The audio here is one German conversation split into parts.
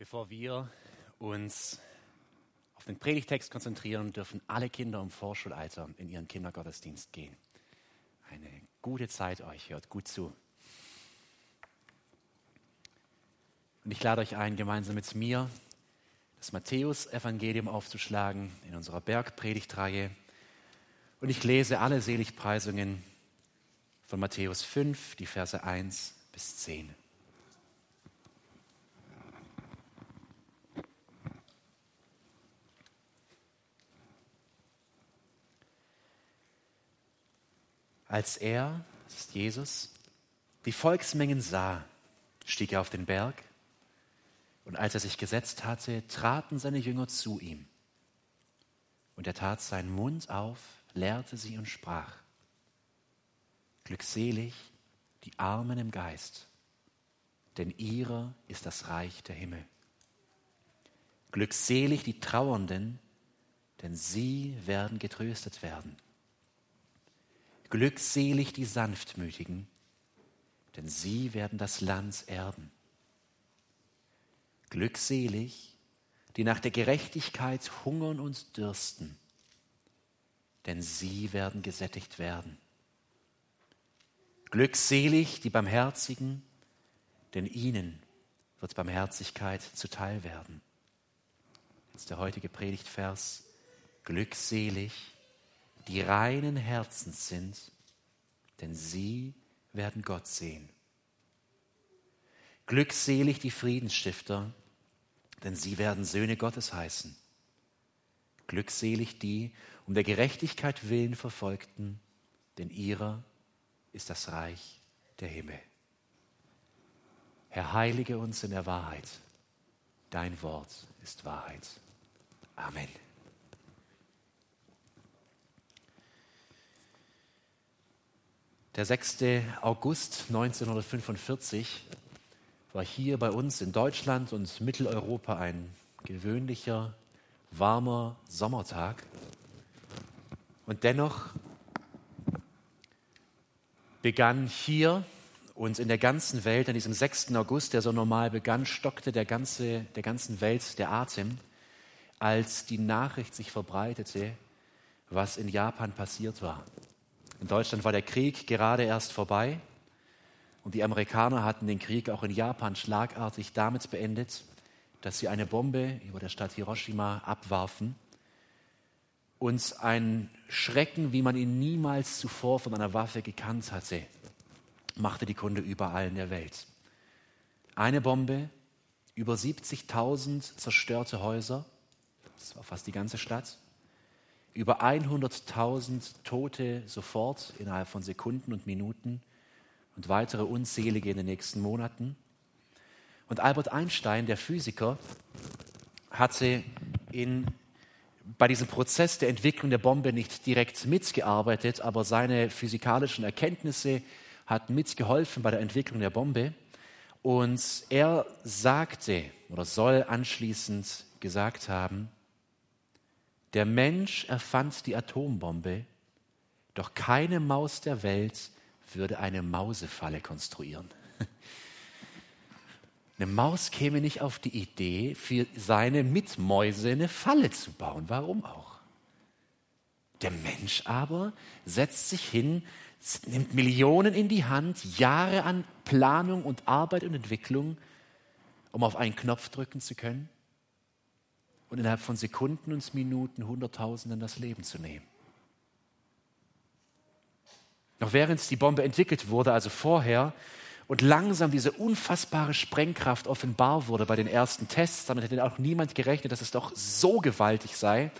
Bevor wir uns auf den Predigtext konzentrieren, dürfen alle Kinder im Vorschulalter in ihren Kindergottesdienst gehen. Eine gute Zeit euch, hört gut zu. Und ich lade euch ein, gemeinsam mit mir das Matthäus-Evangelium aufzuschlagen in unserer Bergpredigtreihe. Und ich lese alle Seligpreisungen von Matthäus 5, die Verse 1 bis 10. Als er, das ist Jesus, die Volksmengen sah, stieg er auf den Berg und als er sich gesetzt hatte, traten seine Jünger zu ihm. Und er tat seinen Mund auf, lehrte sie und sprach, Glückselig die Armen im Geist, denn ihrer ist das Reich der Himmel. Glückselig die Trauernden, denn sie werden getröstet werden. Glückselig die Sanftmütigen, denn sie werden das Land erben. Glückselig, die nach der Gerechtigkeit hungern und dürsten, denn sie werden gesättigt werden. Glückselig die Barmherzigen, denn ihnen wird Barmherzigkeit zuteil werden. Jetzt der heutige Predigtvers. Glückselig, die reinen Herzens sind, denn sie werden Gott sehen. Glückselig die Friedensstifter, denn sie werden Söhne Gottes heißen. Glückselig die um der Gerechtigkeit willen verfolgten, denn ihrer ist das Reich der Himmel. Herr, heilige uns in der Wahrheit. Dein Wort ist Wahrheit. Amen. Der 6. August 1945 war hier bei uns in Deutschland und Mitteleuropa ein gewöhnlicher, warmer Sommertag. Und dennoch begann hier und in der ganzen Welt, an diesem 6. August, der so normal begann, stockte der, ganze, der ganzen Welt der Atem, als die Nachricht sich verbreitete, was in Japan passiert war. In Deutschland war der Krieg gerade erst vorbei und die Amerikaner hatten den Krieg auch in Japan schlagartig damit beendet, dass sie eine Bombe über der Stadt Hiroshima abwarfen und ein Schrecken, wie man ihn niemals zuvor von einer Waffe gekannt hatte, machte die Kunde überall in der Welt. Eine Bombe, über 70.000 zerstörte Häuser, das war fast die ganze Stadt, über 100.000 Tote sofort innerhalb von Sekunden und Minuten und weitere unzählige in den nächsten Monaten. Und Albert Einstein, der Physiker, hatte in, bei diesem Prozess der Entwicklung der Bombe nicht direkt mitgearbeitet, aber seine physikalischen Erkenntnisse hatten mitgeholfen bei der Entwicklung der Bombe. Und er sagte oder soll anschließend gesagt haben, der Mensch erfand die Atombombe, doch keine Maus der Welt würde eine Mausefalle konstruieren. Eine Maus käme nicht auf die Idee, für seine Mitmäuse eine Falle zu bauen. Warum auch? Der Mensch aber setzt sich hin, nimmt Millionen in die Hand, Jahre an Planung und Arbeit und Entwicklung, um auf einen Knopf drücken zu können und innerhalb von Sekunden und Minuten Hunderttausenden das Leben zu nehmen. Noch während die Bombe entwickelt wurde, also vorher, und langsam diese unfassbare Sprengkraft offenbar wurde bei den ersten Tests, damit hätte auch niemand gerechnet, dass es doch so gewaltig sei,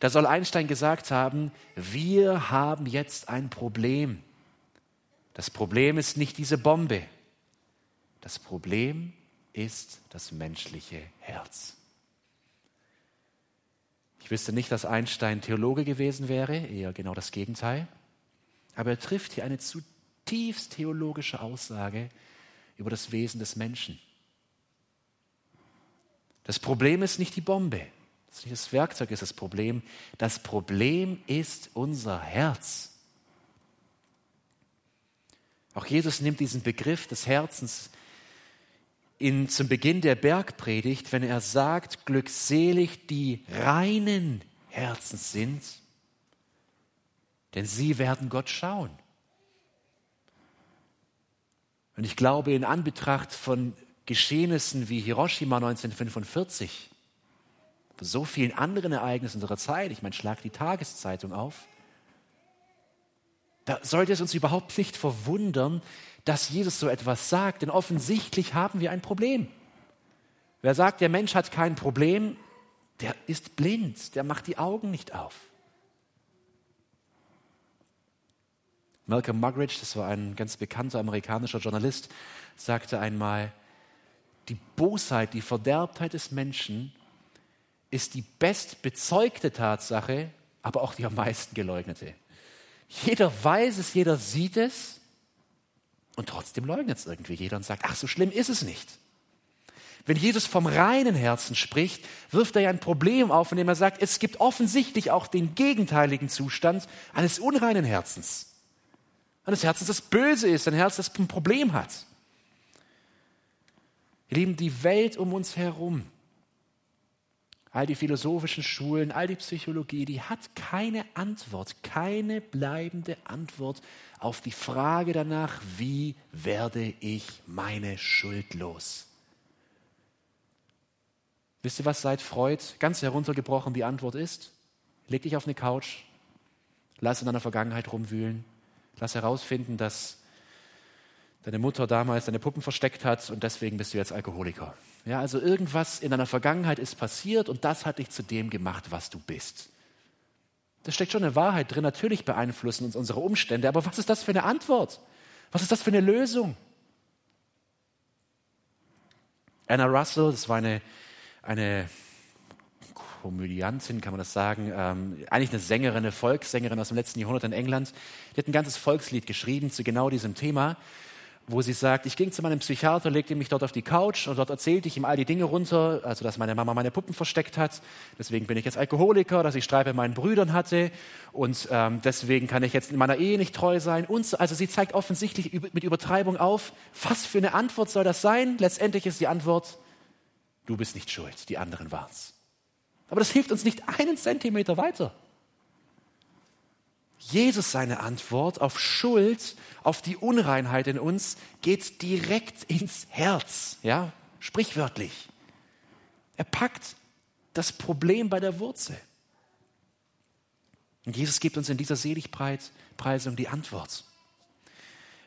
da soll Einstein gesagt haben, wir haben jetzt ein Problem. Das Problem ist nicht diese Bombe. Das Problem ist das menschliche Herz. Wüsste nicht, dass Einstein Theologe gewesen wäre, eher genau das Gegenteil. Aber er trifft hier eine zutiefst theologische Aussage über das Wesen des Menschen. Das Problem ist nicht die Bombe, das, nicht das Werkzeug ist das Problem. Das Problem ist unser Herz. Auch Jesus nimmt diesen Begriff des Herzens in, zum Beginn der Bergpredigt, wenn er sagt, glückselig die reinen Herzens sind, denn sie werden Gott schauen. Und ich glaube, in Anbetracht von Geschehnissen wie Hiroshima 1945, so vielen anderen Ereignissen unserer Zeit, ich meine, schlag die Tageszeitung auf, da sollte es uns überhaupt nicht verwundern, dass Jesus so etwas sagt, denn offensichtlich haben wir ein Problem. Wer sagt, der Mensch hat kein Problem, der ist blind, der macht die Augen nicht auf. Malcolm Muggeridge, das war ein ganz bekannter amerikanischer Journalist, sagte einmal, die Bosheit, die Verderbtheit des Menschen ist die bestbezeugte Tatsache, aber auch die am meisten geleugnete. Jeder weiß es, jeder sieht es und trotzdem leugnet es irgendwie jeder und sagt, ach, so schlimm ist es nicht. Wenn Jesus vom reinen Herzen spricht, wirft er ja ein Problem auf, indem er sagt, es gibt offensichtlich auch den gegenteiligen Zustand eines unreinen Herzens. Eines Herzens, das böse ist, ein Herz, das ein Problem hat. Ihr Lieben, die Welt um uns herum all die philosophischen Schulen, all die Psychologie, die hat keine Antwort, keine bleibende Antwort auf die Frage danach, wie werde ich meine Schuld los? Wisst ihr, was seit Freud ganz heruntergebrochen die Antwort ist? Leg dich auf eine Couch, lass in deiner Vergangenheit rumwühlen, lass herausfinden, dass deine Mutter damals deine Puppen versteckt hat und deswegen bist du jetzt Alkoholiker. Ja, also irgendwas in deiner Vergangenheit ist passiert und das hat dich zu dem gemacht, was du bist. Da steckt schon eine Wahrheit drin. Natürlich beeinflussen uns unsere Umstände, aber was ist das für eine Antwort? Was ist das für eine Lösung? Anna Russell, das war eine, eine Komödiantin, kann man das sagen, ähm, eigentlich eine Sängerin, eine Volkssängerin aus dem letzten Jahrhundert in England. Die hat ein ganzes Volkslied geschrieben zu genau diesem Thema wo sie sagt, ich ging zu meinem Psychiater, legte mich dort auf die Couch und dort erzählte ich ihm all die Dinge runter, also dass meine Mama meine Puppen versteckt hat, deswegen bin ich jetzt Alkoholiker, dass ich Streit mit meinen Brüdern hatte und ähm, deswegen kann ich jetzt in meiner Ehe nicht treu sein. Und so, also sie zeigt offensichtlich mit Übertreibung auf, was für eine Antwort soll das sein? Letztendlich ist die Antwort, du bist nicht schuld, die anderen waren's. Aber das hilft uns nicht einen Zentimeter weiter. Jesus seine Antwort auf Schuld, auf die Unreinheit in uns, geht direkt ins Herz, ja, sprichwörtlich. Er packt das Problem bei der Wurzel. Und Jesus gibt uns in dieser Seligpreisung die Antwort.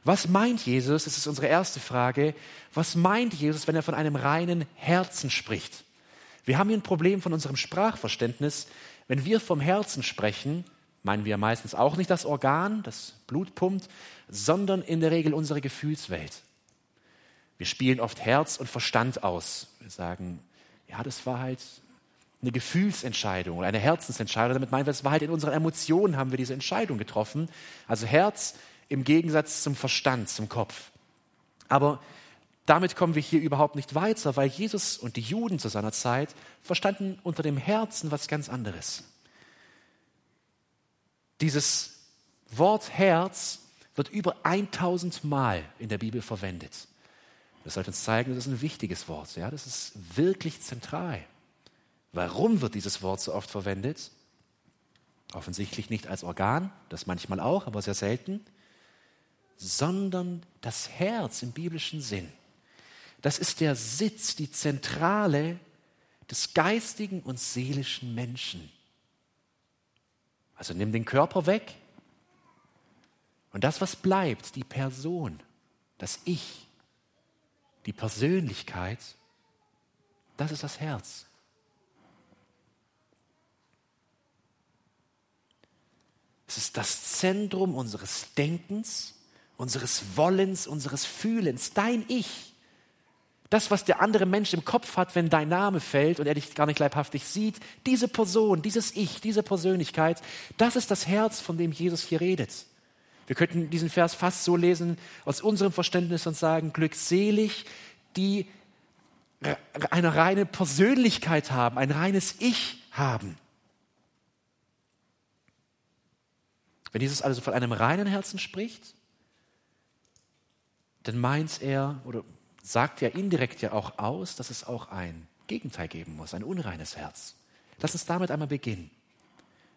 Was meint Jesus? Das ist unsere erste Frage. Was meint Jesus, wenn er von einem reinen Herzen spricht? Wir haben hier ein Problem von unserem Sprachverständnis. Wenn wir vom Herzen sprechen, meinen wir meistens auch nicht das Organ, das Blut pumpt, sondern in der Regel unsere Gefühlswelt. Wir spielen oft Herz und Verstand aus. Wir sagen, ja, das war halt eine Gefühlsentscheidung oder eine Herzensentscheidung. Damit meinen wir, es war halt in unseren Emotionen haben wir diese Entscheidung getroffen. Also Herz im Gegensatz zum Verstand, zum Kopf. Aber damit kommen wir hier überhaupt nicht weiter, weil Jesus und die Juden zu seiner Zeit verstanden unter dem Herzen was ganz anderes. Dieses Wort Herz wird über 1000 Mal in der Bibel verwendet. Das sollte uns zeigen, das ist ein wichtiges Wort. Ja? Das ist wirklich zentral. Warum wird dieses Wort so oft verwendet? Offensichtlich nicht als Organ, das manchmal auch, aber sehr selten, sondern das Herz im biblischen Sinn. Das ist der Sitz, die Zentrale des geistigen und seelischen Menschen. Also nimm den Körper weg. Und das, was bleibt, die Person, das Ich, die Persönlichkeit, das ist das Herz. Es ist das Zentrum unseres Denkens, unseres Wollens, unseres Fühlens, dein Ich. Das, was der andere Mensch im Kopf hat, wenn dein Name fällt und er dich gar nicht leibhaftig sieht, diese Person, dieses Ich, diese Persönlichkeit, das ist das Herz, von dem Jesus hier redet. Wir könnten diesen Vers fast so lesen aus unserem Verständnis und sagen, glückselig, die eine reine Persönlichkeit haben, ein reines Ich haben. Wenn Jesus also von einem reinen Herzen spricht, dann meint er, oder sagt ja indirekt ja auch aus, dass es auch ein Gegenteil geben muss, ein unreines Herz. Lass uns damit einmal beginnen.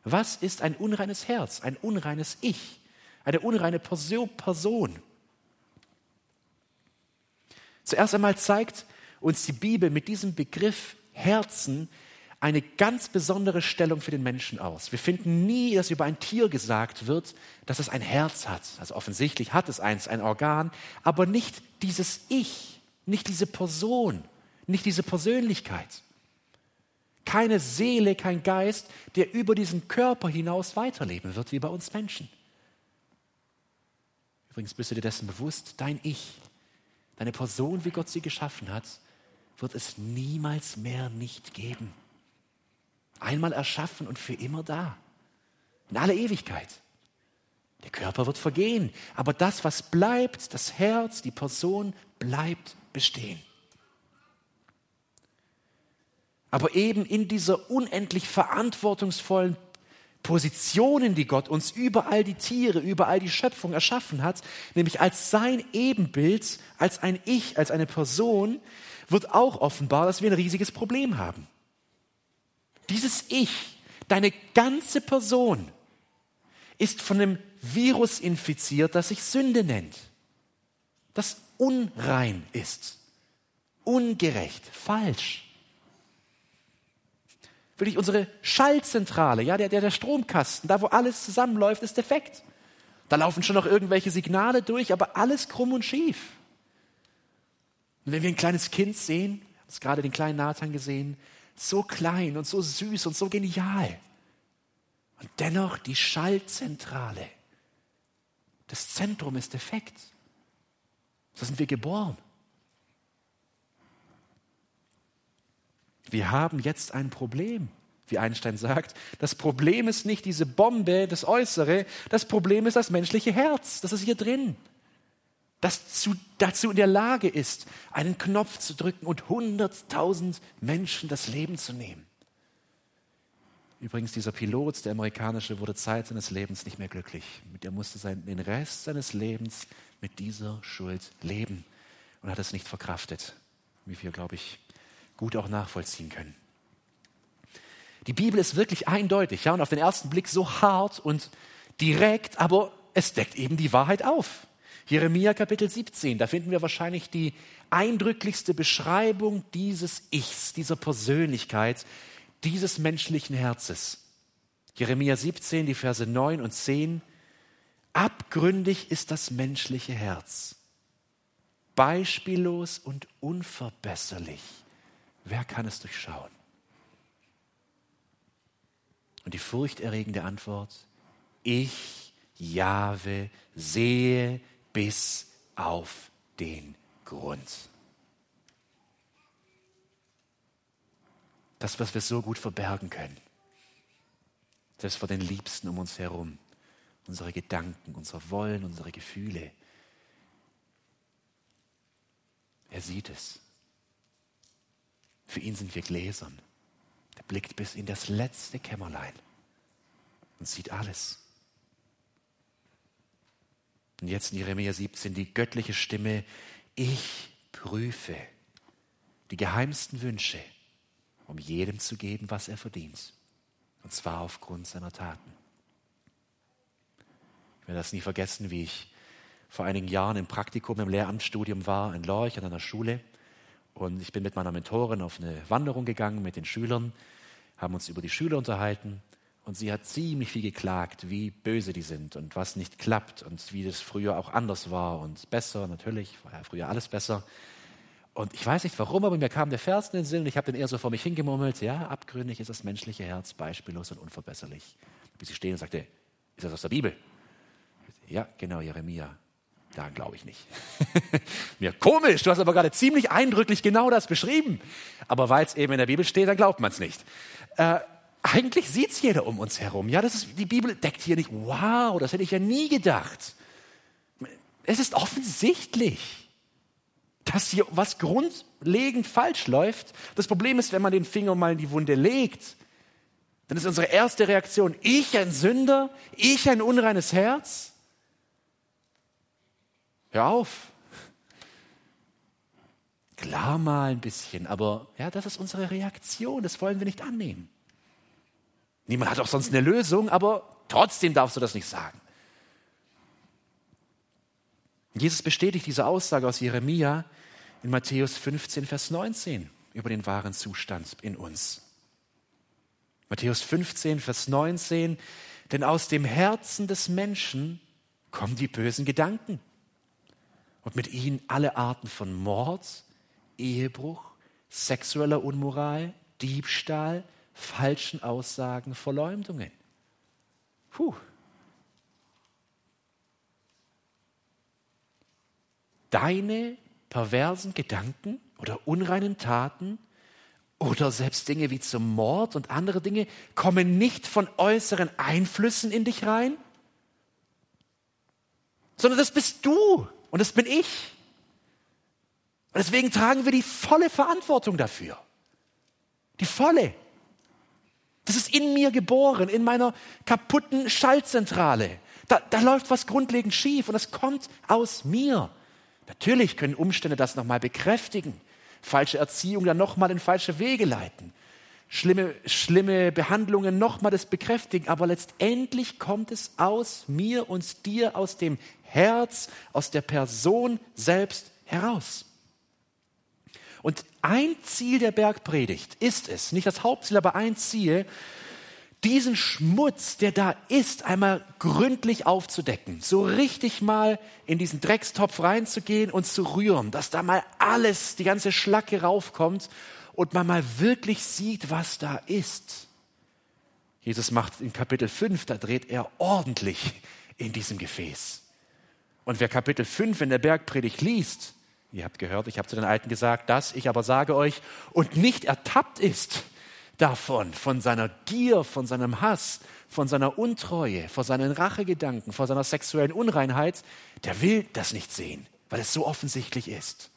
Was ist ein unreines Herz, ein unreines Ich, eine unreine Person? Zuerst einmal zeigt uns die Bibel mit diesem Begriff Herzen eine ganz besondere Stellung für den Menschen aus. Wir finden nie, dass über ein Tier gesagt wird, dass es ein Herz hat. Also offensichtlich hat es eins, ein Organ, aber nicht dieses Ich, nicht diese Person, nicht diese Persönlichkeit. Keine Seele, kein Geist, der über diesen Körper hinaus weiterleben wird, wie bei uns Menschen. Übrigens bist du dir dessen bewusst, dein Ich, deine Person, wie Gott sie geschaffen hat, wird es niemals mehr nicht geben. Einmal erschaffen und für immer da. In aller Ewigkeit. Der Körper wird vergehen, aber das, was bleibt, das Herz, die Person, bleibt bestehen. Aber eben in dieser unendlich verantwortungsvollen Positionen, die Gott uns über all die Tiere, über all die Schöpfung erschaffen hat, nämlich als sein Ebenbild, als ein Ich, als eine Person, wird auch offenbar, dass wir ein riesiges Problem haben. Dieses Ich, deine ganze Person, ist von einem Virus infiziert, das sich Sünde nennt, das unrein ist, ungerecht, falsch. Wirklich unsere Schallzentrale, ja, der, der, der Stromkasten, da wo alles zusammenläuft, ist defekt. Da laufen schon noch irgendwelche Signale durch, aber alles krumm und schief. Und wenn wir ein kleines Kind sehen, hast gerade den kleinen Nathan gesehen, so klein und so süß und so genial. Und dennoch die Schaltzentrale. Das Zentrum ist defekt. So sind wir geboren. Wir haben jetzt ein Problem, wie Einstein sagt. Das Problem ist nicht diese Bombe, das Äußere. Das Problem ist das menschliche Herz. Das ist hier drin das zu, dazu in der Lage ist, einen Knopf zu drücken und hunderttausend Menschen das Leben zu nehmen. Übrigens, dieser Pilot, der amerikanische, wurde Zeit seines Lebens nicht mehr glücklich. Er musste sein, den Rest seines Lebens mit dieser Schuld leben und hat es nicht verkraftet, wie wir, glaube ich, gut auch nachvollziehen können. Die Bibel ist wirklich eindeutig, ja, und auf den ersten Blick so hart und direkt, aber es deckt eben die Wahrheit auf. Jeremia Kapitel 17, da finden wir wahrscheinlich die eindrücklichste Beschreibung dieses Ichs, dieser Persönlichkeit, dieses menschlichen Herzes. Jeremia 17, die Verse 9 und 10. Abgründig ist das menschliche Herz, beispiellos und unverbesserlich. Wer kann es durchschauen? Und die furchterregende Antwort, ich, Jahwe, sehe bis auf den Grund. Das, was wir so gut verbergen können, das vor den Liebsten um uns herum, unsere Gedanken, unser Wollen, unsere Gefühle. Er sieht es. Für ihn sind wir Gläsern. Er blickt bis in das letzte Kämmerlein und sieht alles. Und jetzt in Jeremia 17 die göttliche Stimme, ich prüfe die geheimsten Wünsche, um jedem zu geben, was er verdient. Und zwar aufgrund seiner Taten. Ich werde das nie vergessen, wie ich vor einigen Jahren im Praktikum, im Lehramtsstudium war, in Lorch an einer Schule. Und ich bin mit meiner Mentorin auf eine Wanderung gegangen mit den Schülern, haben uns über die Schüler unterhalten. Und sie hat ziemlich viel geklagt, wie böse die sind und was nicht klappt und wie das früher auch anders war und besser. Natürlich war ja früher alles besser. Und ich weiß nicht warum, aber mir kam der Vers in den Sinn und ich habe den eher so vor mich hingemurmelt. Ja, abgründig ist das menschliche Herz, beispiellos und unverbesserlich. Bis sie stehen und sagte, ist das aus der Bibel? Ja, genau, Jeremia. Da glaube ich nicht. Mir komisch, du hast aber gerade ziemlich eindrücklich genau das beschrieben. Aber weil es eben in der Bibel steht, dann glaubt man es nicht. Äh, eigentlich sieht es jeder um uns herum. Ja, das ist, die Bibel deckt hier nicht, wow, das hätte ich ja nie gedacht. Es ist offensichtlich, dass hier was grundlegend falsch läuft. Das Problem ist, wenn man den Finger mal in die Wunde legt, dann ist unsere erste Reaktion, ich ein Sünder, ich ein unreines Herz. Hör auf. Klar mal ein bisschen, aber ja, das ist unsere Reaktion, das wollen wir nicht annehmen. Niemand hat auch sonst eine Lösung, aber trotzdem darfst du das nicht sagen. Jesus bestätigt diese Aussage aus Jeremia in Matthäus 15, Vers 19 über den wahren Zustand in uns. Matthäus 15, Vers 19, denn aus dem Herzen des Menschen kommen die bösen Gedanken und mit ihnen alle Arten von Mord, Ehebruch, sexueller Unmoral, Diebstahl, falschen Aussagen, Verleumdungen. Puh. Deine perversen Gedanken oder unreinen Taten oder selbst Dinge wie zum Mord und andere Dinge kommen nicht von äußeren Einflüssen in dich rein, sondern das bist du und das bin ich. Und deswegen tragen wir die volle Verantwortung dafür. Die volle. Das ist in mir geboren, in meiner kaputten Schaltzentrale. Da, da läuft was grundlegend schief und das kommt aus mir. Natürlich können Umstände das nochmal bekräftigen. Falsche Erziehung dann nochmal in falsche Wege leiten, schlimme, schlimme Behandlungen nochmal das bekräftigen, aber letztendlich kommt es aus mir und dir, aus dem Herz, aus der Person selbst heraus. Und ein Ziel der Bergpredigt ist es, nicht das Hauptziel, aber ein Ziel, diesen Schmutz, der da ist, einmal gründlich aufzudecken, so richtig mal in diesen Dreckstopf reinzugehen und zu rühren, dass da mal alles, die ganze Schlacke raufkommt und man mal wirklich sieht, was da ist. Jesus macht in Kapitel 5, da dreht er ordentlich in diesem Gefäß. Und wer Kapitel 5 in der Bergpredigt liest, ihr habt gehört, ich habe zu den Alten gesagt, dass ich aber sage euch, und nicht ertappt ist, davon, von seiner Gier, von seinem Hass, von seiner Untreue, von seinen Rachegedanken, von seiner sexuellen Unreinheit, der will das nicht sehen, weil es so offensichtlich ist.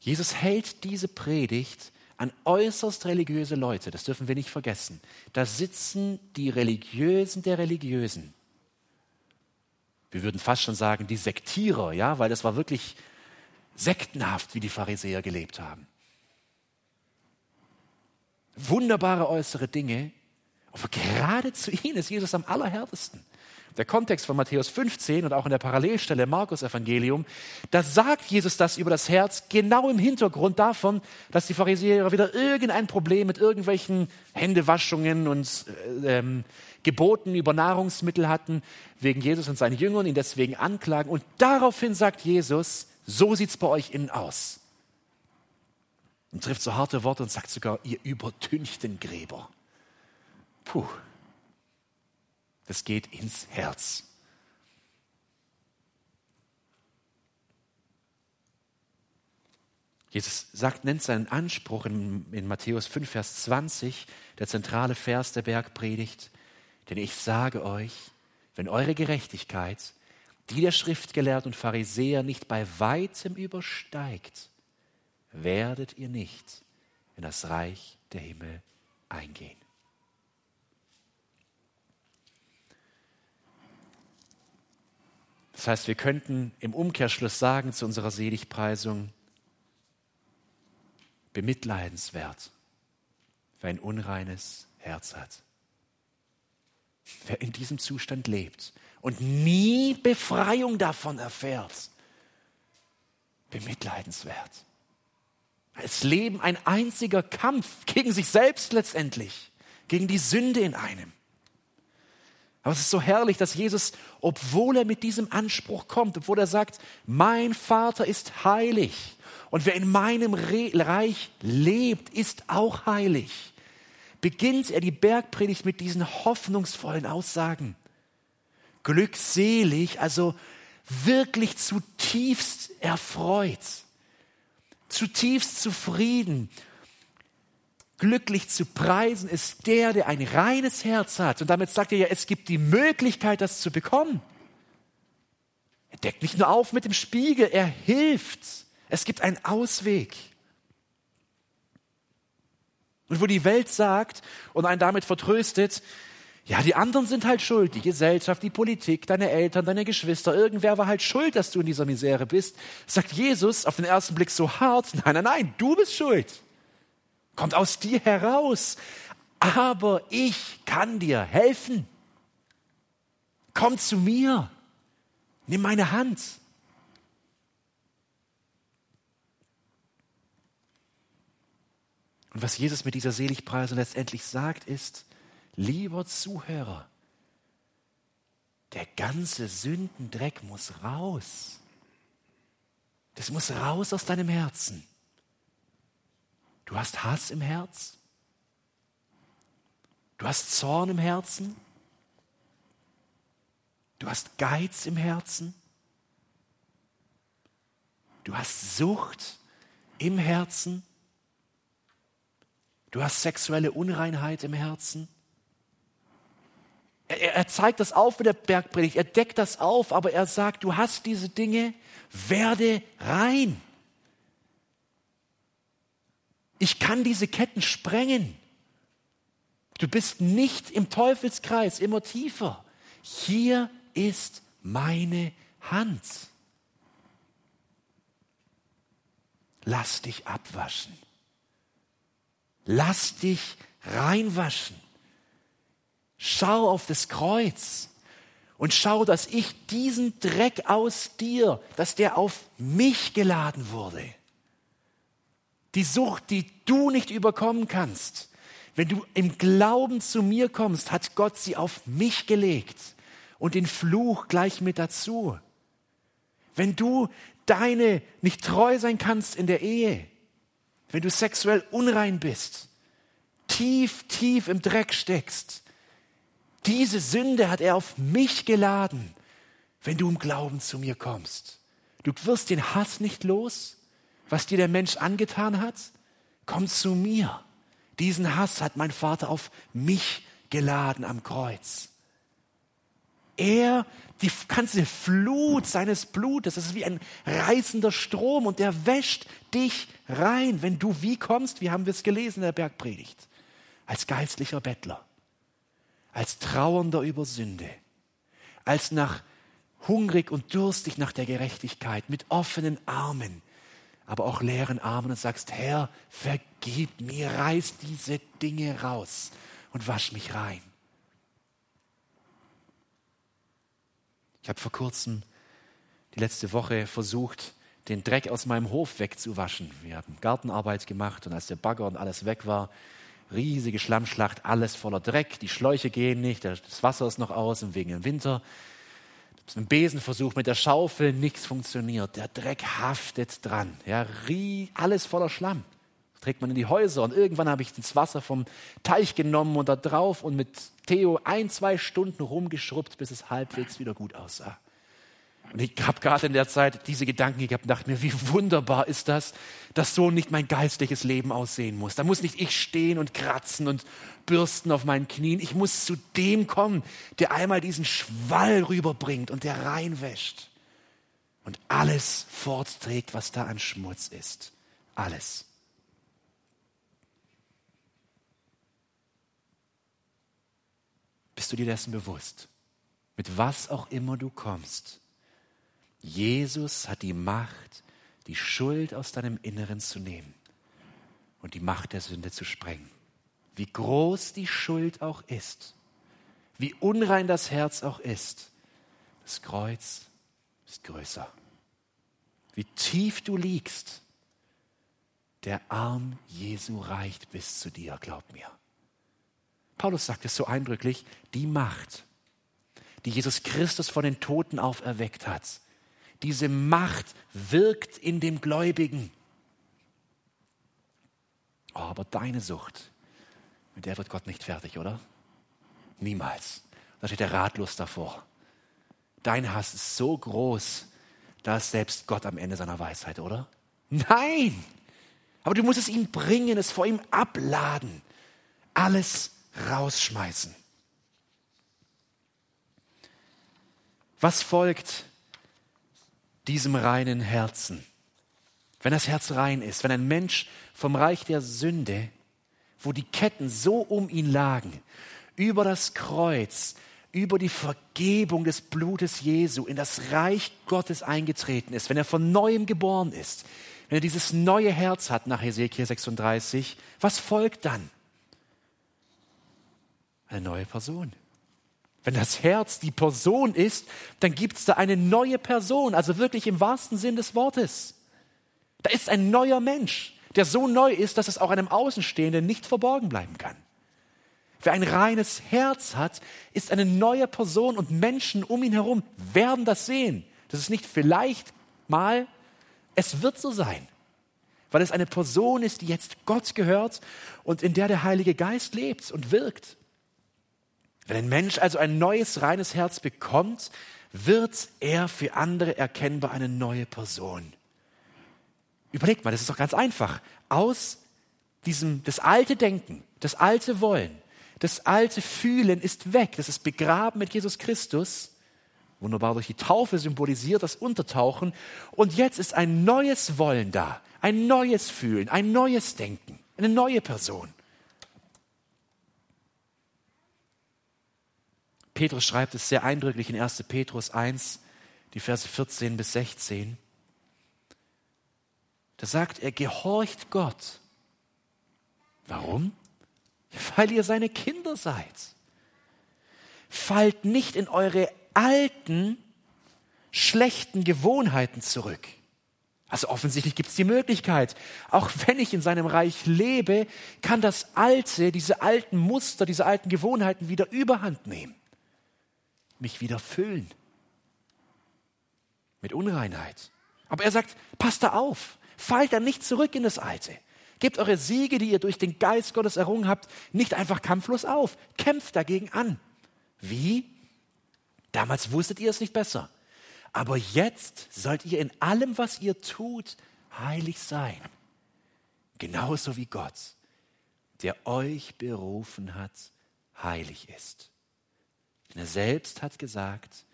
Jesus hält diese Predigt an äußerst religiöse Leute, das dürfen wir nicht vergessen. Da sitzen die Religiösen der Religiösen. Wir würden fast schon sagen, die Sektierer, ja, weil das war wirklich sektenhaft, wie die Pharisäer gelebt haben. Wunderbare äußere Dinge, aber gerade zu ihnen ist Jesus am allerhärtesten. Der Kontext von Matthäus 15 und auch in der Parallelstelle Markus Evangelium, da sagt Jesus das über das Herz genau im Hintergrund davon, dass die Pharisäer wieder irgendein Problem mit irgendwelchen Händewaschungen und äh, ähm, Geboten über Nahrungsmittel hatten, wegen Jesus und seinen Jüngern ihn deswegen anklagen. Und daraufhin sagt Jesus, so sieht es bei euch innen aus. Und trifft so harte Worte und sagt sogar, ihr übertünchten Gräber. Puh, das geht ins Herz. Jesus sagt, nennt seinen Anspruch in, in, Matthäus 5, Vers 20, der zentrale Vers der Bergpredigt. Denn ich sage euch, wenn eure Gerechtigkeit die der Schriftgelehrten und Pharisäer nicht bei weitem übersteigt, werdet ihr nicht in das Reich der Himmel eingehen. Das heißt, wir könnten im Umkehrschluss sagen zu unserer Seligpreisung, bemitleidenswert, wer ein unreines Herz hat. Wer in diesem Zustand lebt und nie Befreiung davon erfährt. Bemitleidenswert. Das Leben ein einziger Kampf gegen sich selbst letztendlich, gegen die Sünde in einem. Aber es ist so herrlich, dass Jesus, obwohl er mit diesem Anspruch kommt, obwohl er sagt, mein Vater ist heilig und wer in meinem Reich lebt, ist auch heilig, beginnt er die Bergpredigt mit diesen hoffnungsvollen Aussagen glückselig, also wirklich zutiefst erfreut, zutiefst zufrieden. Glücklich zu preisen ist der, der ein reines Herz hat. Und damit sagt er ja, es gibt die Möglichkeit, das zu bekommen. Er deckt nicht nur auf mit dem Spiegel, er hilft. Es gibt einen Ausweg. Und wo die Welt sagt und einen damit vertröstet, Ja, die anderen sind halt schuld, die Gesellschaft, die Politik, deine Eltern, deine Geschwister, irgendwer war halt schuld, dass du in dieser Misere bist. Sagt Jesus auf den ersten Blick so hart, nein, nein, nein, du bist schuld. Kommt aus dir heraus. Aber ich kann dir helfen. Komm zu mir. Nimm meine Hand. Und was Jesus mit dieser Seligpreisung letztendlich sagt, ist, lieber Zuhörer, der ganze Sündendreck muss raus. Das muss raus aus deinem Herzen. Du hast Hass im Herz. Du hast Zorn im Herzen. Du hast Geiz im Herzen. Du hast Sucht im Herzen. Du hast sexuelle Unreinheit im Herzen. Er, er, zeigt das auf mit der Bergpredigt, er deckt das auf, aber er sagt, du hast diese Dinge, werde rein. Ich kann diese Ketten sprengen. Du bist nicht im Teufelskreis, immer tiefer. Hier ist meine Hand. Lass dich abwaschen. Lass dich reinwaschen. Schau auf das Kreuz und schau, dass ich diesen Dreck aus dir, dass der auf mich geladen wurde. Die Sucht, die du nicht überkommen kannst. Wenn du im Glauben zu mir kommst, hat Gott sie auf mich gelegt und den Fluch gleich mit dazu. Wenn du deine nicht treu sein kannst in der Ehe, wenn du sexuell unrein bist, tief, tief im Dreck steckst, diese Sünde hat er auf mich geladen, wenn du im Glauben zu mir kommst. Du wirst den Hass nicht los, was dir der Mensch angetan hat. Komm zu mir. Diesen Hass hat mein Vater auf mich geladen am Kreuz. Er, die ganze Flut seines Blutes, das ist wie ein reißender Strom und der wäscht dich rein, wenn du wie kommst, wie haben wir es gelesen in der Bergpredigt, als geistlicher Bettler, als Trauernder über Sünde, als nach hungrig und durstig nach der Gerechtigkeit, mit offenen Armen, aber auch leeren Armen und sagst, Herr, vergib mir, reiß diese Dinge raus und wasch mich rein. Ich habe vor kurzem die letzte Woche versucht, den Dreck aus meinem Hof wegzuwaschen. Wir haben Gartenarbeit gemacht und als der Bagger und alles weg war, riesige Schlammschlacht, alles voller Dreck, die Schläuche gehen nicht, das Wasser ist noch aus und wegen dem Winter. Ich habe mit dem Besen versucht, mit der Schaufel, nichts funktioniert. Der Dreck haftet dran. Ja, alles voller Schlamm. Das trägt man in die Häuser und irgendwann habe ich das Wasser vom Teich genommen und da drauf und mit Theo ein, zwei Stunden rumgeschrubbt, bis es halbwegs wieder gut aussah. Und ich habe gerade in der Zeit diese Gedanken gehabt und dachte mir, wie wunderbar ist das, dass so nicht mein geistliches Leben aussehen muss. Da muss nicht ich stehen und kratzen und bürsten auf meinen Knien. Ich muss zu dem kommen, der einmal diesen Schwall rüberbringt und der reinwäscht und alles fortträgt, was da an Schmutz ist. Alles. Bist du dir dessen bewusst? Mit was auch immer du kommst. Jesus hat die Macht, die Schuld aus deinem Inneren zu nehmen und die Macht der Sünde zu sprengen. Wie groß die Schuld auch ist, wie unrein das Herz auch ist, das Kreuz ist größer. Wie tief du liegst, der Arm Jesu reicht bis zu dir, glaub mir. Paulus sagt es so eindrücklich, die Macht, die Jesus Christus von den Toten auferweckt hat, diese Macht wirkt in dem Gläubigen. Oh, aber deine Sucht, mit der wird Gott nicht fertig, oder? Niemals. Da steht er ratlos davor. Dein Hass ist so groß, da ist selbst Gott am Ende seiner Weisheit, oder? Nein! Aber du musst es ihm bringen, es vor ihm abladen. Alles rausschmeißen. Was folgt diesem reinen Herzen? Wenn das Herz rein ist, wenn ein Mensch vom Reich der Sünde, wo die Ketten so um ihn lagen, über das Kreuz, über die Vergebung des Blutes Jesu in das Reich Gottes eingetreten ist, wenn er von neuem geboren ist, wenn er dieses neue Herz hat nach Hesekiel 36, was folgt dann? Eine neue Person. Wenn das Herz die Person ist, dann gibt es da eine neue Person, also wirklich im wahrsten Sinn des Wortes. Da ist ein neuer Mensch, der so neu ist, dass es auch einem Außenstehenden nicht verborgen bleiben kann. Wer ein reines Herz hat, ist eine neue Person und Menschen um ihn herum werden das sehen. Das ist nicht vielleicht mal, es wird so sein, weil es eine Person ist, die jetzt Gott gehört und in der der Heilige Geist lebt und wirkt. Wenn ein Mensch also ein neues, reines Herz bekommt, wird er für andere erkennbar eine neue Person. Überlegt mal, das ist doch ganz einfach. Aus diesem, das alte Denken, das alte Wollen, das alte Fühlen ist weg. Das ist begraben mit Jesus Christus. Wunderbar durch die Taufe symbolisiert das Untertauchen. Und jetzt ist ein neues Wollen da, ein neues Fühlen, ein neues Denken, eine neue Person. Petrus schreibt es sehr eindrücklich in 1. Petrus 1, die Verse 14 bis 16. Da sagt er, gehorcht Gott. Warum? Weil ihr seine Kinder seid. Fallt nicht in eure alten, schlechten Gewohnheiten zurück. Also offensichtlich gibt es die Möglichkeit, auch wenn ich in seinem Reich lebe, kann das Alte, diese alten Muster, diese alten Gewohnheiten wieder überhand nehmen mich wieder füllen mit Unreinheit. Aber er sagt, passt da auf, fallt da nicht zurück in das Alte. Gebt eure Siege, die ihr durch den Geist Gottes errungen habt, nicht einfach kampflos auf. Kämpft dagegen an. Wie? Damals wusstet ihr es nicht besser. Aber jetzt sollt ihr in allem, was ihr tut, heilig sein. Genauso wie Gott, der euch berufen hat, heilig ist. Denn er selbst hat gesagt,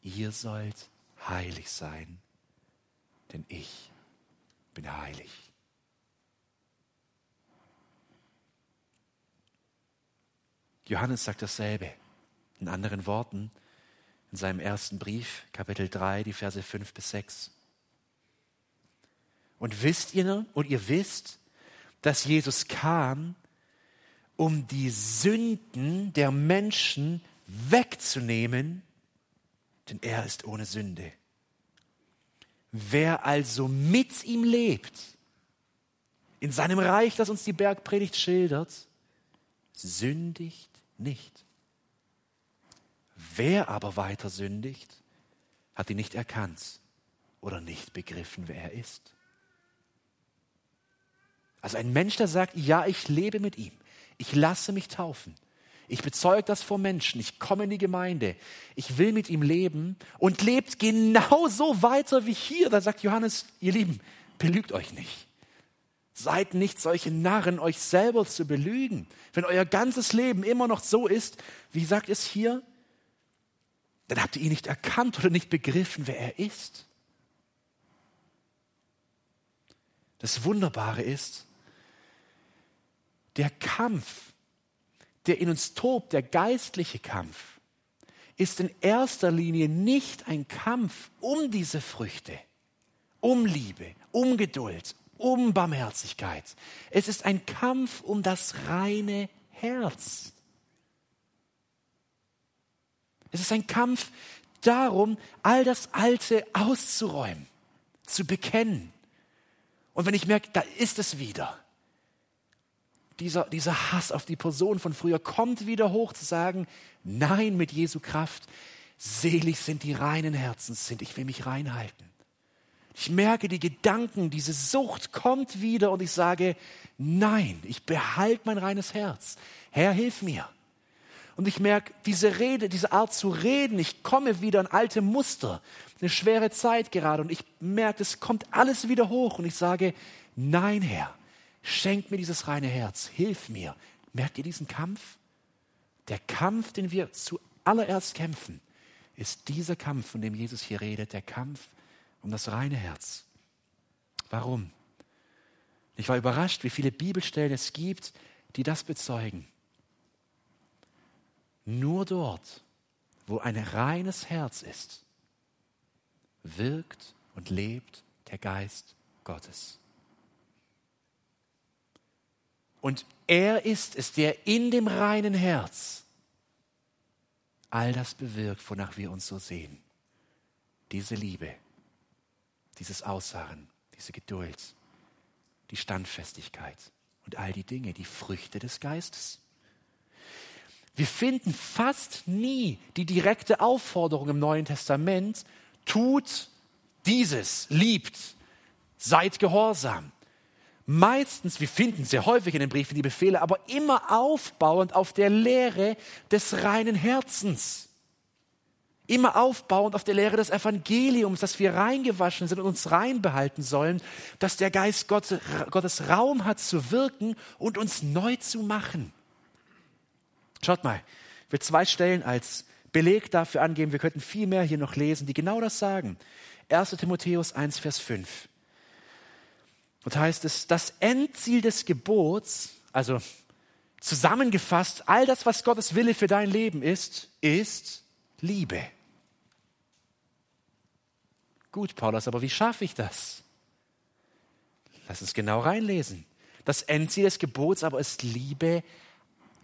ihr sollt heilig sein, denn ich bin heilig. Johannes sagt dasselbe. In anderen Worten, in seinem ersten Brief, Kapitel 3, die Verse 5 bis 6. Und wisst ihr, und ihr wisst, dass Jesus kam, um die Sünden der Menschen wegzunehmen, denn er ist ohne Sünde. Wer also mit ihm lebt, in seinem Reich, das uns die Bergpredigt schildert, sündigt nicht. Wer aber weiter sündigt, hat ihn nicht erkannt oder nicht begriffen, wer er ist. Also ein Mensch, der sagt, ja, ich lebe mit ihm, ich lasse mich taufen, ich bezeuge das vor Menschen. Ich komme in die Gemeinde. Ich will mit ihm leben und lebt genauso weiter wie hier. Da sagt Johannes, ihr Lieben, belügt euch nicht. Seid nicht solche Narren, euch selber zu belügen. Wenn euer ganzes Leben immer noch so ist, wie sagt es hier, dann habt ihr ihn nicht erkannt oder nicht begriffen, wer er ist. Das Wunderbare ist, der Kampf der in uns tobt, der geistliche Kampf, ist in erster Linie nicht ein Kampf um diese Früchte, um Liebe, um Geduld, um Barmherzigkeit. Es ist ein Kampf um das reine Herz. Es ist ein Kampf darum, all das Alte auszuräumen, zu bekennen. Und wenn ich merke, da ist es wieder, dieser, dieser Hass auf die Person von früher kommt wieder hoch, zu sagen, nein mit Jesu Kraft, selig sind die reinen Herzens sind, ich will mich reinhalten. Ich merke, die Gedanken, diese Sucht kommt wieder und ich sage, nein, ich behalte mein reines Herz. Herr, hilf mir. Und ich merke, diese Rede, diese Art zu reden, ich komme wieder in alte Muster, eine schwere Zeit gerade und ich merke, es kommt alles wieder hoch und ich sage, nein, Herr, Schenk mir dieses reine Herz, hilf mir. Merkt ihr diesen Kampf? Der Kampf, den wir zuallererst kämpfen, ist dieser Kampf, von dem Jesus hier redet, der Kampf um das reine Herz. Warum? Ich war überrascht, wie viele Bibelstellen es gibt, die das bezeugen. Nur dort, wo ein reines Herz ist, wirkt und lebt der Geist Gottes. Und er ist es, der in dem reinen Herz all das bewirkt, wonach wir uns so sehen. Diese Liebe, dieses Ausharren, diese Geduld, die Standfestigkeit und all die Dinge, die Früchte des Geistes. Wir finden fast nie die direkte Aufforderung im Neuen Testament, tut dieses, liebt, seid gehorsam. Meistens, wir finden sehr häufig in den Briefen die Befehle, aber immer aufbauend auf der Lehre des reinen Herzens. Immer aufbauend auf der Lehre des Evangeliums, dass wir reingewaschen sind und uns rein behalten sollen, dass der Geist Gottes Raum hat zu wirken und uns neu zu machen. Schaut mal, ich will zwei Stellen als Beleg dafür angeben, wir könnten viel mehr hier noch lesen, die genau das sagen. 1 Timotheus 1, Vers 5. Und heißt es, das Endziel des Gebots, also zusammengefasst, all das, was Gottes Wille für dein Leben ist, ist Liebe. Gut, Paulus, aber wie schaffe ich das? Lass uns genau reinlesen. Das Endziel des Gebots aber ist Liebe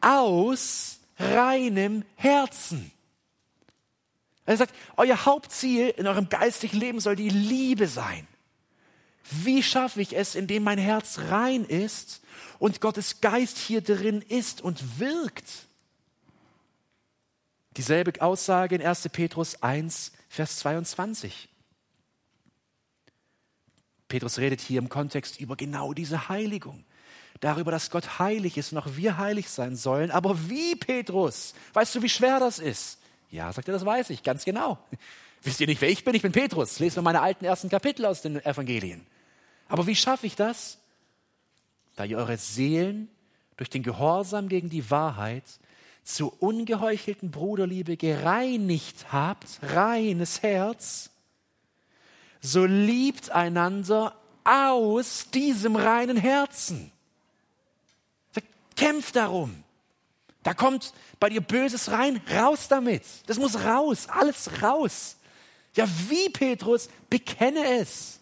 aus reinem Herzen. Er sagt, euer Hauptziel in eurem geistlichen Leben soll die Liebe sein. Wie schaffe ich es, indem mein Herz rein ist und Gottes Geist hier drin ist und wirkt? Dieselbe Aussage in 1. Petrus 1, Vers 22. Petrus redet hier im Kontext über genau diese Heiligung. Darüber, dass Gott heilig ist und auch wir heilig sein sollen. Aber wie, Petrus? Weißt du, wie schwer das ist? Ja, sagt er, das weiß ich, ganz genau. Wisst ihr nicht, wer ich bin? Ich bin Petrus. Lest mal meine alten ersten Kapitel aus den Evangelien. Aber wie schaffe ich das? Da ihr eure Seelen durch den Gehorsam gegen die Wahrheit zu ungeheuchelten Bruderliebe gereinigt habt, reines Herz, so liebt einander aus diesem reinen Herzen. Kämpft darum. Da kommt bei dir Böses rein, raus damit. Das muss raus, alles raus. Ja, wie Petrus, bekenne es.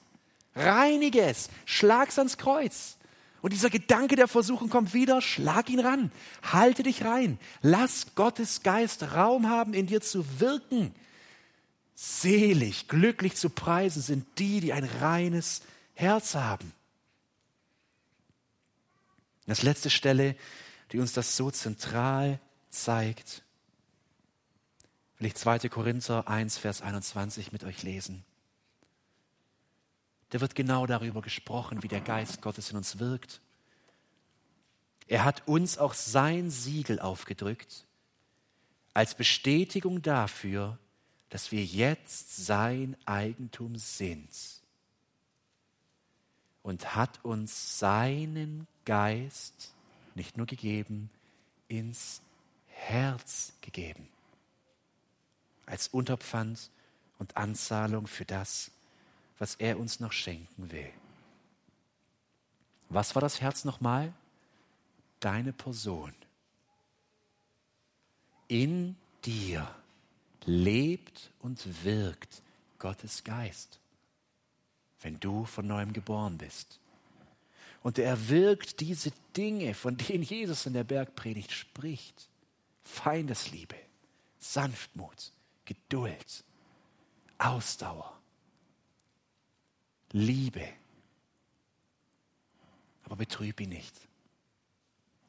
Reinige es, schlag's ans Kreuz. Und dieser Gedanke der Versuchung kommt wieder, schlag ihn ran, halte dich rein, lass Gottes Geist Raum haben, in dir zu wirken. Selig, glücklich zu preisen sind die, die ein reines Herz haben. Das letzte Stelle, die uns das so zentral zeigt, will ich 2. Korinther 1, Vers 21 mit euch lesen da wird genau darüber gesprochen, wie der Geist Gottes in uns wirkt. Er hat uns auch sein Siegel aufgedrückt als Bestätigung dafür, dass wir jetzt sein Eigentum sind und hat uns seinen Geist nicht nur gegeben, ins Herz gegeben, als Unterpfand und Anzahlung für das, was er uns noch schenken will. Was war das Herz nochmal? Deine Person. In dir lebt und wirkt Gottes Geist, wenn du von neuem geboren bist. Und er wirkt diese Dinge, von denen Jesus in der Bergpredigt spricht. Feindesliebe, Sanftmut, Geduld, Ausdauer, Liebe. Aber betrüb ihn nicht.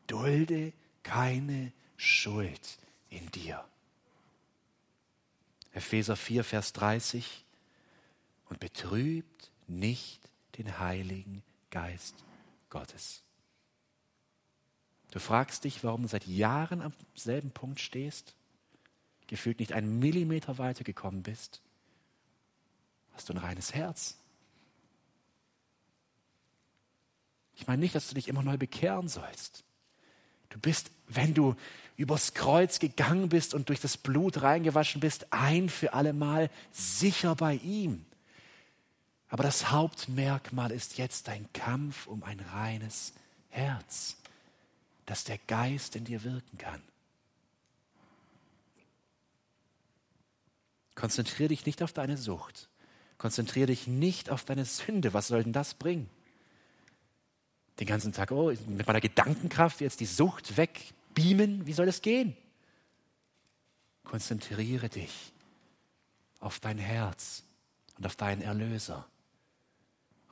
Dulde keine Schuld in dir. Epheser 4, Vers 30. Und betrübt nicht den Heiligen Geist Gottes. Du fragst dich, warum du seit Jahren am selben Punkt stehst, gefühlt nicht einen Millimeter weiter gekommen bist. Hast du ein reines Herz? Ich meine nicht, dass du dich immer neu bekehren sollst. Du bist, wenn du übers Kreuz gegangen bist und durch das Blut reingewaschen bist, ein für allemal sicher bei ihm. Aber das Hauptmerkmal ist jetzt dein Kampf um ein reines Herz, dass der Geist in dir wirken kann. Konzentriere dich nicht auf deine Sucht. Konzentriere dich nicht auf deine Sünde. Was soll denn das bringen? Den ganzen Tag, oh, mit meiner Gedankenkraft jetzt die Sucht wegbeamen. Wie soll das gehen? Konzentriere dich auf dein Herz und auf deinen Erlöser.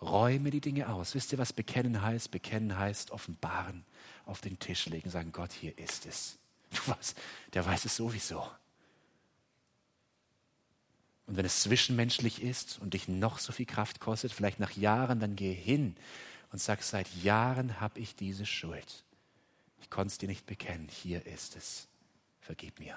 Räume die Dinge aus. Wisst ihr, was bekennen heißt? Bekennen heißt offenbaren, auf den Tisch legen, sagen, Gott, hier ist es. Du weißt, der weiß es sowieso. Und wenn es zwischenmenschlich ist und dich noch so viel Kraft kostet, vielleicht nach Jahren, dann geh hin und sag, seit Jahren habe ich diese Schuld. Ich konnte es dir nicht bekennen. Hier ist es. Vergib mir.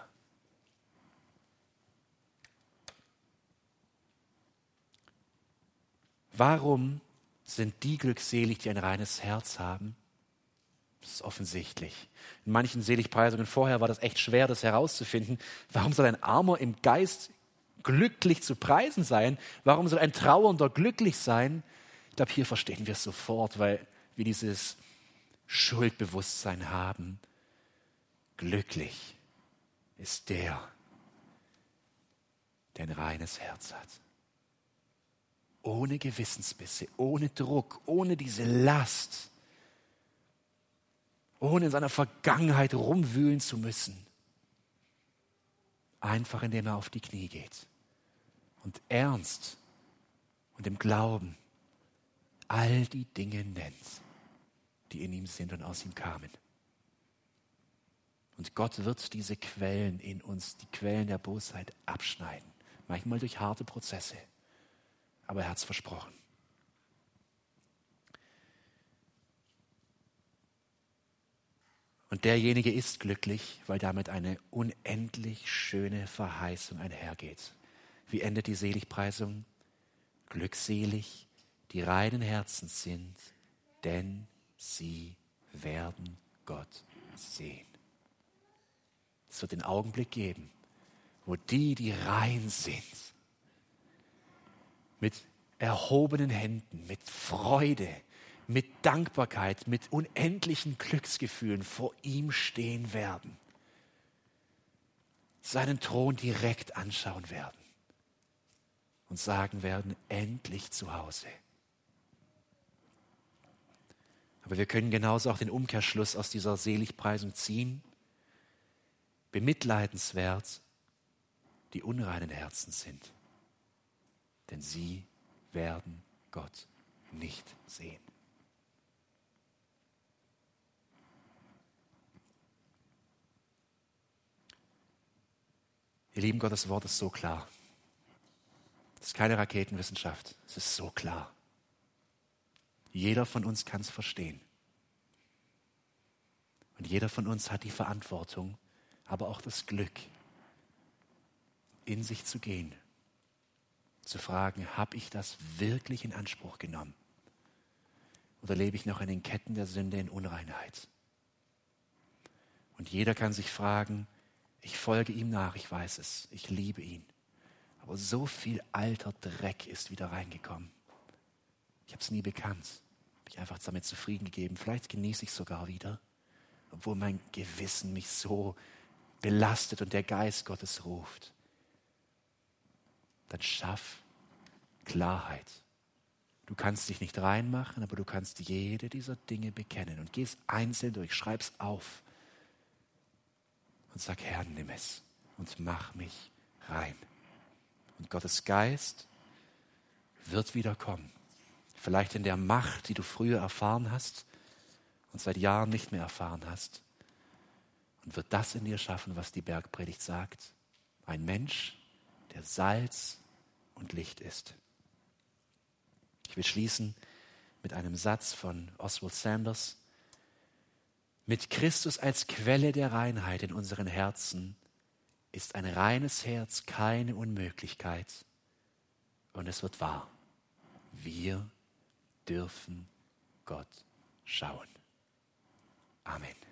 Warum sind die glückselig, die ein reines Herz haben? Das ist offensichtlich. In manchen Seligpreisungen vorher war das echt schwer, das herauszufinden. Warum soll ein Armer im Geist glücklich zu preisen sein? Warum soll ein Trauernder glücklich sein? Ich glaube, hier verstehen wir es sofort, weil wir dieses Schuldbewusstsein haben. Glücklich ist der, der ein reines Herz hat ohne Gewissensbisse, ohne Druck, ohne diese Last, ohne in seiner Vergangenheit rumwühlen zu müssen. Einfach indem er auf die Knie geht und ernst und im Glauben all die Dinge nennt, die in ihm sind und aus ihm kamen. Und Gott wird diese Quellen in uns, die Quellen der Bosheit, abschneiden. Manchmal durch harte Prozesse aber er hat es versprochen. Und derjenige ist glücklich, weil damit eine unendlich schöne Verheißung einhergeht. Wie endet die Seligpreisung? Glückselig, die reinen Herzens sind, denn sie werden Gott sehen. Es wird den Augenblick geben, wo die, die rein sind, mit erhobenen Händen, mit Freude, mit Dankbarkeit, mit unendlichen Glücksgefühlen vor ihm stehen werden, seinen Thron direkt anschauen werden und sagen werden, endlich zu Hause. Aber wir können genauso auch den Umkehrschluss aus dieser Seligpreisung ziehen. Bemitleidenswert die unreinen Herzen sind denn sie werden Gott nicht sehen. Ihr Lieben, Gottes Wort ist so klar. Es ist keine Raketenwissenschaft. Es ist so klar. Jeder von uns kann es verstehen. Und jeder von uns hat die Verantwortung, aber auch das Glück, in sich zu gehen zu fragen, habe ich das wirklich in Anspruch genommen? Oder lebe ich noch in den Ketten der Sünde in Unreinheit? Und jeder kann sich fragen, ich folge ihm nach, ich weiß es, ich liebe ihn. Aber so viel alter Dreck ist wieder reingekommen. Ich habe es nie bekannt. Habe ich einfach damit zufrieden gegeben. Vielleicht genieße ich sogar wieder, obwohl mein Gewissen mich so belastet und der Geist Gottes ruft dann schaff Klarheit. Du kannst dich nicht reinmachen, aber du kannst jede dieser Dinge bekennen und gehst einzeln durch, schreib's auf und sag, Herr, nimm es und mach mich rein. Und Gottes Geist wird wiederkommen. Vielleicht in der Macht, die du früher erfahren hast und seit Jahren nicht mehr erfahren hast. Und wird das in dir schaffen, was die Bergpredigt sagt. Ein Mensch, der Salz und Licht ist. Ich will schließen mit einem Satz von Oswald Sanders. Mit Christus als Quelle der Reinheit in unseren Herzen ist ein reines Herz keine Unmöglichkeit und es wird wahr. Wir dürfen Gott schauen. Amen.